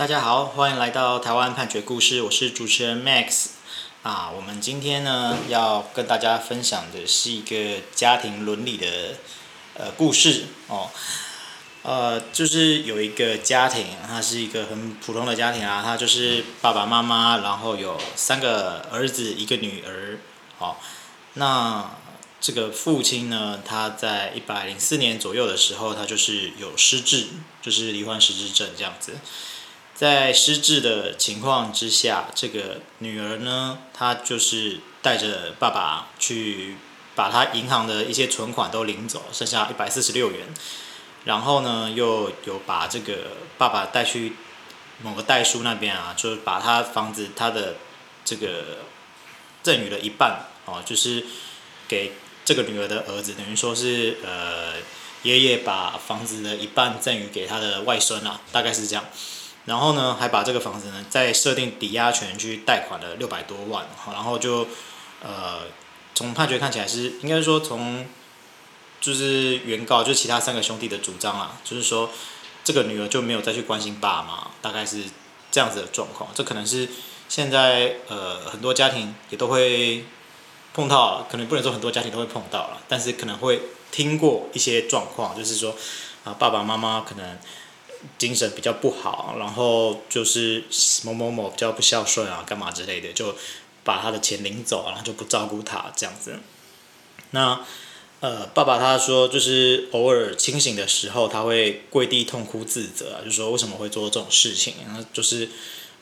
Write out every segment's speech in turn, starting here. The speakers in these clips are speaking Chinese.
大家好，欢迎来到台湾判决故事，我是主持人 Max。啊，我们今天呢要跟大家分享的是一个家庭伦理的呃故事哦。呃，就是有一个家庭，它是一个很普通的家庭啊，他就是爸爸妈妈，然后有三个儿子，一个女儿。哦，那这个父亲呢，他在一百零四年左右的时候，他就是有失智，就是罹患失智症这样子。在失智的情况之下，这个女儿呢，她就是带着爸爸去把他银行的一些存款都领走，剩下一百四十六元。然后呢，又有把这个爸爸带去某个代书那边啊，就是把他房子他的这个赠与了一半哦，就是给这个女儿的儿子，等于说是呃爷爷把房子的一半赠与给他的外孙啊，大概是这样。然后呢，还把这个房子呢，再设定抵押权去贷款了六百多万，好，然后就，呃，从判决看起来是，应该说从，就是原告就其他三个兄弟的主张啊，就是说，这个女儿就没有再去关心爸妈，大概是这样子的状况。这可能是现在呃很多家庭也都会碰到，可能不能说很多家庭都会碰到了，但是可能会听过一些状况，就是说啊爸爸妈妈可能。精神比较不好，然后就是某某某比较不孝顺啊，干嘛之类的，就把他的钱领走，然后就不照顾他这样子。那呃，爸爸他说，就是偶尔清醒的时候，他会跪地痛哭自责，就说为什么会做这种事情，然后就是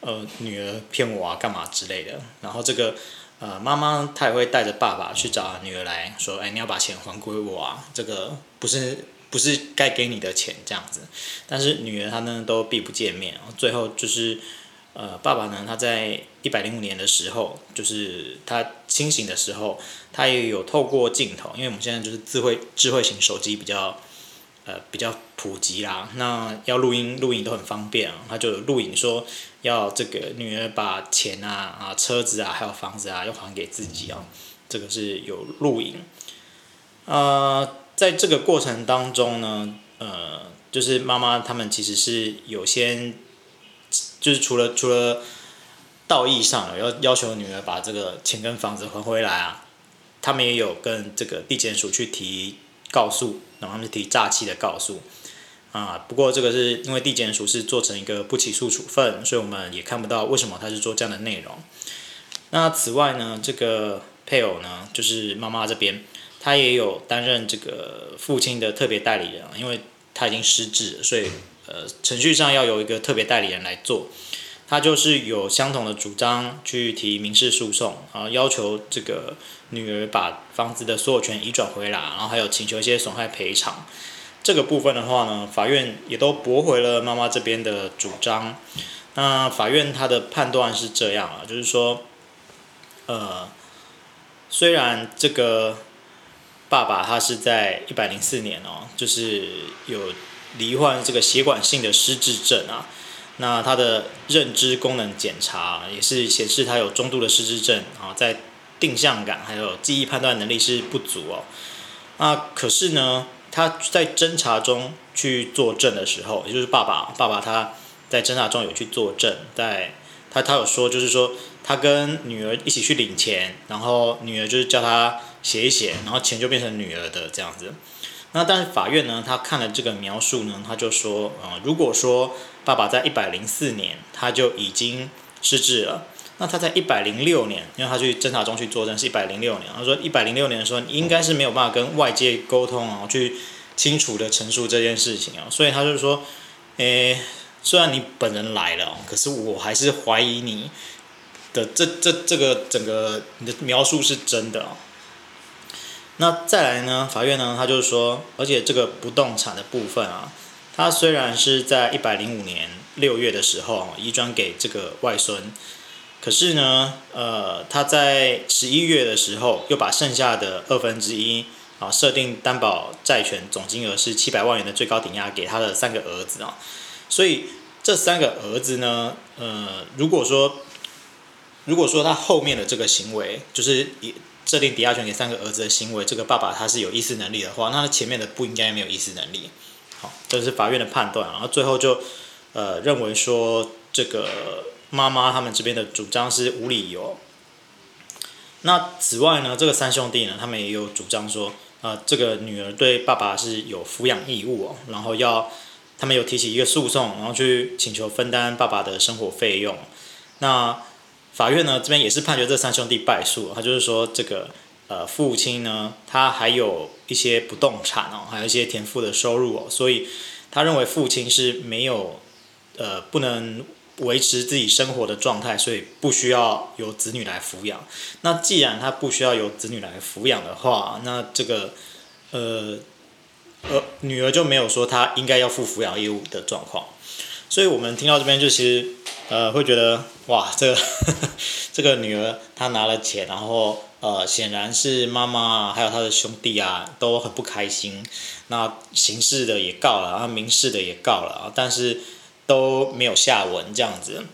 呃，女儿骗我啊，干嘛之类的。然后这个呃，妈妈她也会带着爸爸去找女儿来说，哎，你要把钱还给我啊，这个不是。不是该给你的钱这样子，但是女儿她呢都避不见面，最后就是，呃，爸爸呢他在一百零五年的时候，就是他清醒的时候，他也有透过镜头，因为我们现在就是智慧智慧型手机比较，呃比较普及啦，那要录音录影都很方便啊，他就录影说要这个女儿把钱啊啊车子啊还有房子啊要还给自己啊，这个是有录影，呃。在这个过程当中呢，呃，就是妈妈他们其实是有先，就是除了除了道义上要要求女儿把这个钱跟房子还回来啊，他们也有跟这个地检署去提告诉，然后他们提诈欺的告诉啊。不过这个是因为地检署是做成一个不起诉处分，所以我们也看不到为什么他是做这样的内容。那此外呢，这个配偶呢，就是妈妈这边。他也有担任这个父亲的特别代理人，因为他已经失智，所以呃程序上要有一个特别代理人来做。他就是有相同的主张去提民事诉讼啊，要求这个女儿把房子的所有权移转回来，然后还有请求一些损害赔偿。这个部分的话呢，法院也都驳回了妈妈这边的主张。那法院他的判断是这样啊，就是说，呃，虽然这个。爸爸他是在一百零四年哦，就是有罹患这个血管性的失智症啊。那他的认知功能检查也是显示他有中度的失智症啊，在定向感还有记忆判断能力是不足哦。那可是呢，他在侦查中去作证的时候，也就是爸爸，爸爸他在侦查中有去作证，在他他有说，就是说他跟女儿一起去领钱，然后女儿就是叫他。写一写，然后钱就变成女儿的这样子。那但是法院呢，他看了这个描述呢，他就说，呃，如果说爸爸在一百零四年他就已经失智了，那他在一百零六年，因为他去侦查中去作证是一百零六年，他说一百零六年的时候，你应该是没有办法跟外界沟通啊，去清楚的陈述这件事情啊，所以他就说，诶，虽然你本人来了，可是我还是怀疑你的这这这个整个你的描述是真的。那再来呢？法院呢，他就是说，而且这个不动产的部分啊，他虽然是在一百零五年六月的时候移转给这个外孙，可是呢，呃，他在十一月的时候又把剩下的二分之一啊设定担保债权总金额是七百万元的最高抵押给他的三个儿子啊，所以这三个儿子呢，呃，如果说如果说他后面的这个行为就是以。设定抵押权给三个儿子的行为，这个爸爸他是有意识能力的话，那他前面的不应该没有意识能力。好，这是法院的判断，然后最后就呃认为说，这个妈妈他们这边的主张是无理由。那此外呢，这个三兄弟呢，他们也有主张说，呃，这个女儿对爸爸是有抚养义务哦，然后要他们有提起一个诉讼，然后去请求分担爸爸的生活费用。那法院呢这边也是判决这三兄弟败诉，他就是说这个呃父亲呢，他还有一些不动产哦，还有一些田赋的收入哦，所以他认为父亲是没有呃不能。维持自己生活的状态，所以不需要由子女来抚养。那既然他不需要由子女来抚养的话，那这个呃呃女儿就没有说她应该要负抚养义务的状况。所以我们听到这边就其实呃会觉得哇，这个 这个女儿她拿了钱，然后呃显然是妈妈还有她的兄弟啊都很不开心。那刑事的也告了，然后民事的也告了，但是。都没有下文这样子。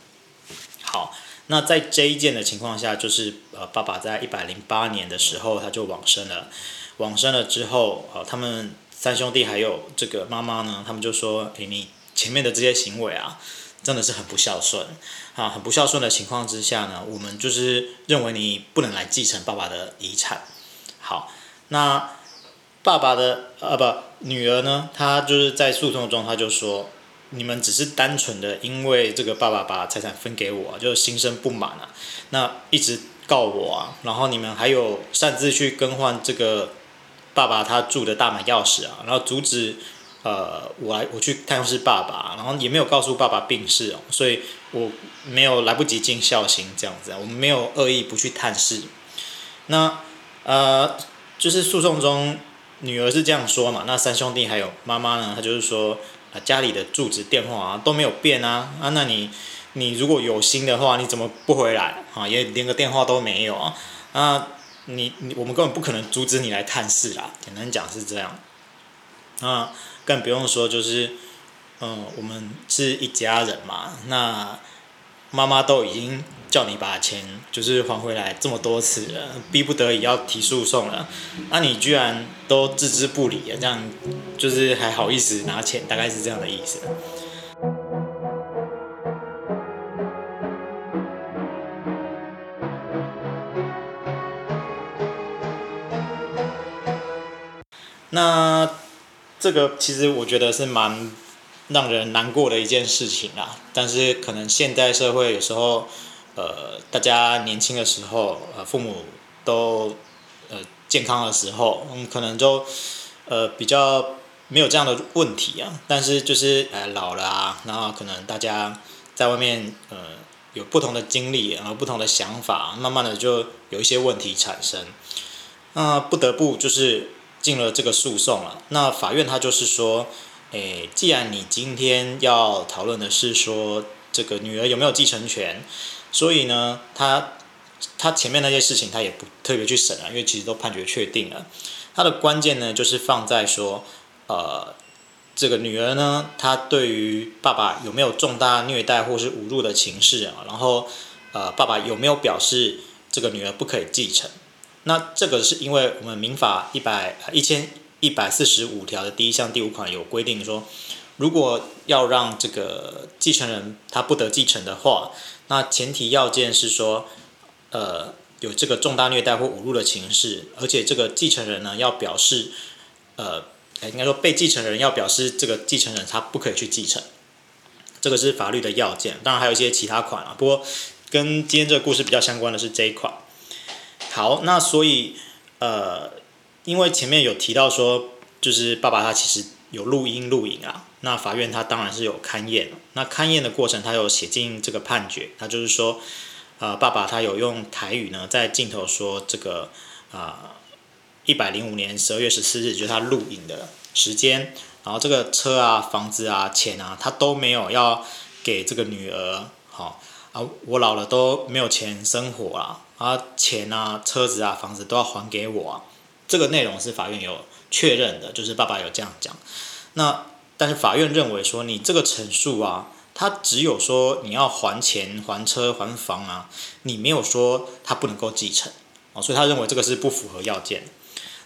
好，那在这一件的情况下，就是呃，爸爸在一百零八年的时候他就往生了。往生了之后，呃，他们三兄弟还有这个妈妈呢，他们就说：“诶，你前面的这些行为啊，真的是很不孝顺啊！很不孝顺的情况之下呢，我们就是认为你不能来继承爸爸的遗产。”好，那爸爸的呃不女儿呢，她就是在诉讼中，她就说。你们只是单纯的因为这个爸爸把财产分给我，就心生不满啊，那一直告我啊，然后你们还有擅自去更换这个爸爸他住的大门钥匙啊，然后阻止呃我来我去探视爸爸，然后也没有告诉爸爸病逝哦，所以我没有来不及尽孝心这样子，我们没有恶意不去探视。那呃就是诉讼中女儿是这样说嘛，那三兄弟还有妈妈呢，他就是说。啊家里的住址电话啊都没有变啊啊，那你你如果有心的话，你怎么不回来啊？也连个电话都没有啊啊！你你我们根本不可能阻止你来探视啦。简单讲是这样啊，更不用说就是嗯，我们是一家人嘛，那妈妈都已经。叫你把钱就是还回来这么多次了，逼不得已要提诉讼了，那、你居然都置之不理，这样就是还好意思拿钱，大概是这样的意思。那这个其实我觉得是蛮让人难过的一件事情啦，但是可能现代社会有时候。呃，大家年轻的时候，呃，父母都呃健康的时候，嗯，可能就呃比较没有这样的问题啊。但是就是呃老了啊，然后可能大家在外面呃有不同的经历，然后不同的想法，慢慢的就有一些问题产生。那不得不就是进了这个诉讼了。那法院他就是说，诶，既然你今天要讨论的是说这个女儿有没有继承权。所以呢，他他前面那些事情他也不特别去审啊，因为其实都判决确定了。他的关键呢，就是放在说，呃，这个女儿呢，她对于爸爸有没有重大虐待或是侮辱的情事啊，然后呃，爸爸有没有表示这个女儿不可以继承？那这个是因为我们民法一百一千一百四十五条的第一项第五款有规定说，如果要让这个继承人他不得继承的话。那前提要件是说，呃，有这个重大虐待或侮辱的情事，而且这个继承人呢要表示，呃，应该说被继承人要表示这个继承人他不可以去继承，这个是法律的要件。当然还有一些其他款啊，不过跟今天这个故事比较相关的是这一款。好，那所以呃，因为前面有提到说，就是爸爸他其实有录音录影啊。那法院他当然是有勘验，那勘验的过程他有写进这个判决，他就是说，呃，爸爸他有用台语呢在镜头说这个啊，一百零五年十二月十四日就是他录影的时间，然后这个车啊、房子啊、钱啊，他都没有要给这个女儿，好啊，我老了都没有钱生活啊，啊，钱啊、车子啊、房子都要还给我啊，这个内容是法院有确认的，就是爸爸有这样讲，那。但是法院认为说，你这个陈述啊，他只有说你要还钱、还车、还房啊，你没有说他不能够继承哦，所以他认为这个是不符合要件。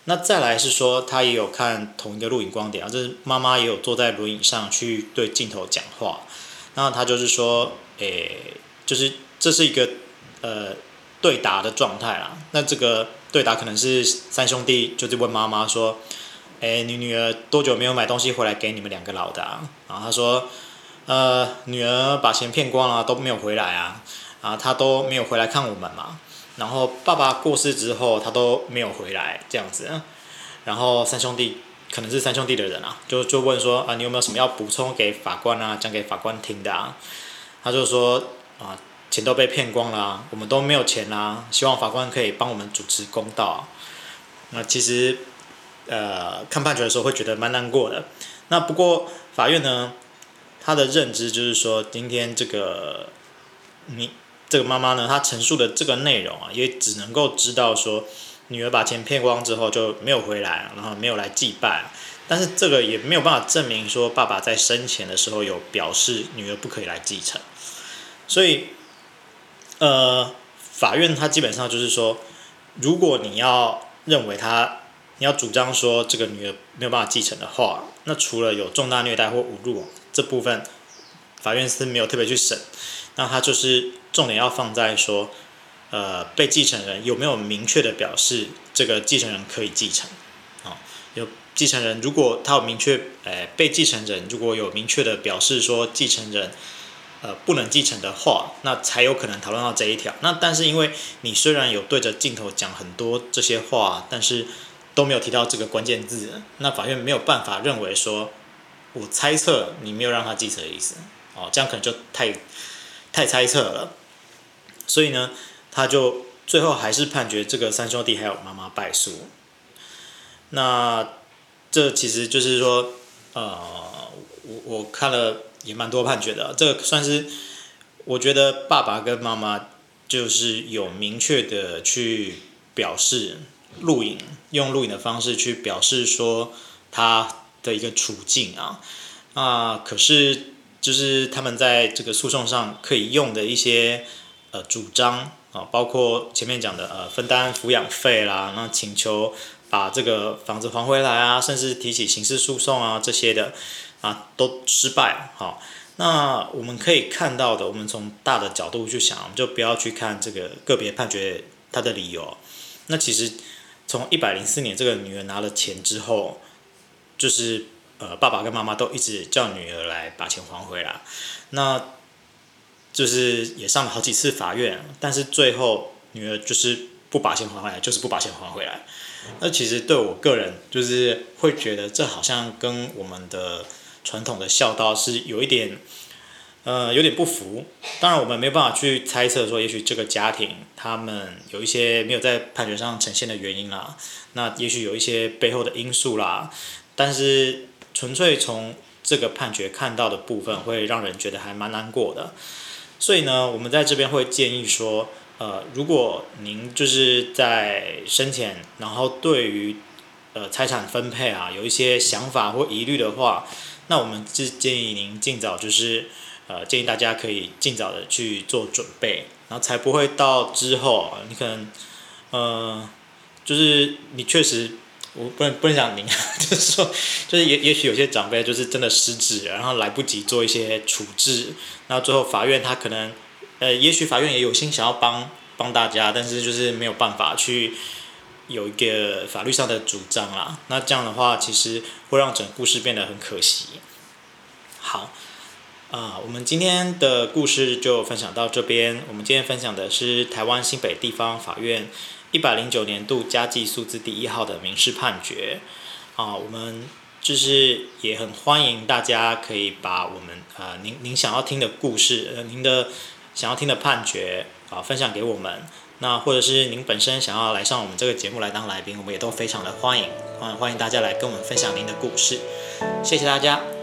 那再来是说，他也有看同一个录影光碟啊，就是妈妈也有坐在轮椅上去对镜头讲话。那他就是说，诶，就是这是一个呃对答的状态啦。那这个对答可能是三兄弟就是问妈妈说，诶，你女儿多久没有买东西回来给你们两个老的啊？然后他说，呃，女儿把钱骗光了都没有回来啊，啊，她都没有回来看我们嘛。然后爸爸过世之后，他都没有回来这样子。然后三兄弟可能是三兄弟的人啊，就就问说啊，你有没有什么要补充给法官啊，讲给法官听的啊？他就说啊，钱都被骗光了，我们都没有钱啦，希望法官可以帮我们主持公道。那其实呃，看判决的时候会觉得蛮难过的。那不过法院呢，他的认知就是说，今天这个你。这个妈妈呢，她陈述的这个内容啊，也只能够知道说，女儿把钱骗光之后就没有回来，然后没有来祭拜，但是这个也没有办法证明说爸爸在生前的时候有表示女儿不可以来继承，所以，呃，法院他基本上就是说，如果你要认为他，你要主张说这个女儿没有办法继承的话，那除了有重大虐待或侮辱这部分，法院是没有特别去审，那他就是。重点要放在说，呃，被继承人有没有明确的表示这个继承人可以继承，啊、哦，有继承人如果他有明确，呃，被继承人如果有明确的表示说继承人，呃，不能继承的话，那才有可能讨论到这一条。那但是因为你虽然有对着镜头讲很多这些话，但是都没有提到这个关键字，那法院没有办法认为说，我猜测你没有让他继承的意思，哦，这样可能就太太猜测了。所以呢，他就最后还是判决这个三兄弟还有妈妈败诉。那这其实就是说，呃，我我看了也蛮多判决的，这个算是我觉得爸爸跟妈妈就是有明确的去表示录影，用录影的方式去表示说他的一个处境啊，啊，可是就是他们在这个诉讼上可以用的一些。呃，主张啊，包括前面讲的呃，分担抚养费啦，那请求把这个房子还回来啊，甚至提起刑事诉讼啊，这些的啊，都失败。好，那我们可以看到的，我们从大的角度去想，我们就不要去看这个个别判决它的理由。那其实从一百零四年这个女儿拿了钱之后，就是呃，爸爸跟妈妈都一直叫女儿来把钱还回来。那就是也上了好几次法院，但是最后女儿就是不把钱还回来，就是不把钱还回来。那其实对我个人就是会觉得这好像跟我们的传统的孝道是有一点，呃，有点不符。当然我们没有办法去猜测说，也许这个家庭他们有一些没有在判决上呈现的原因啦，那也许有一些背后的因素啦。但是纯粹从这个判决看到的部分，会让人觉得还蛮难过的。所以呢，我们在这边会建议说，呃，如果您就是在生前，然后对于呃财产分配啊有一些想法或疑虑的话，那我们是建议您尽早就是呃建议大家可以尽早的去做准备，然后才不会到之后你可能呃就是你确实。我不能不能讲您，就是说，就是也也许有些长辈就是真的失职，然后来不及做一些处置，那最后法院他可能，呃，也许法院也有心想要帮帮大家，但是就是没有办法去有一个法律上的主张啦。那这样的话，其实会让整个故事变得很可惜。好，啊、我们今天的故事就分享到这边。我们今天分享的是台湾新北地方法院。一百零九年度家计诉字第一号的民事判决，啊，我们就是也很欢迎大家可以把我们啊，您您想要听的故事，呃，您的想要听的判决啊，分享给我们。那或者是您本身想要来上我们这个节目来当来宾，我们也都非常的欢迎，欢欢迎大家来跟我们分享您的故事。谢谢大家。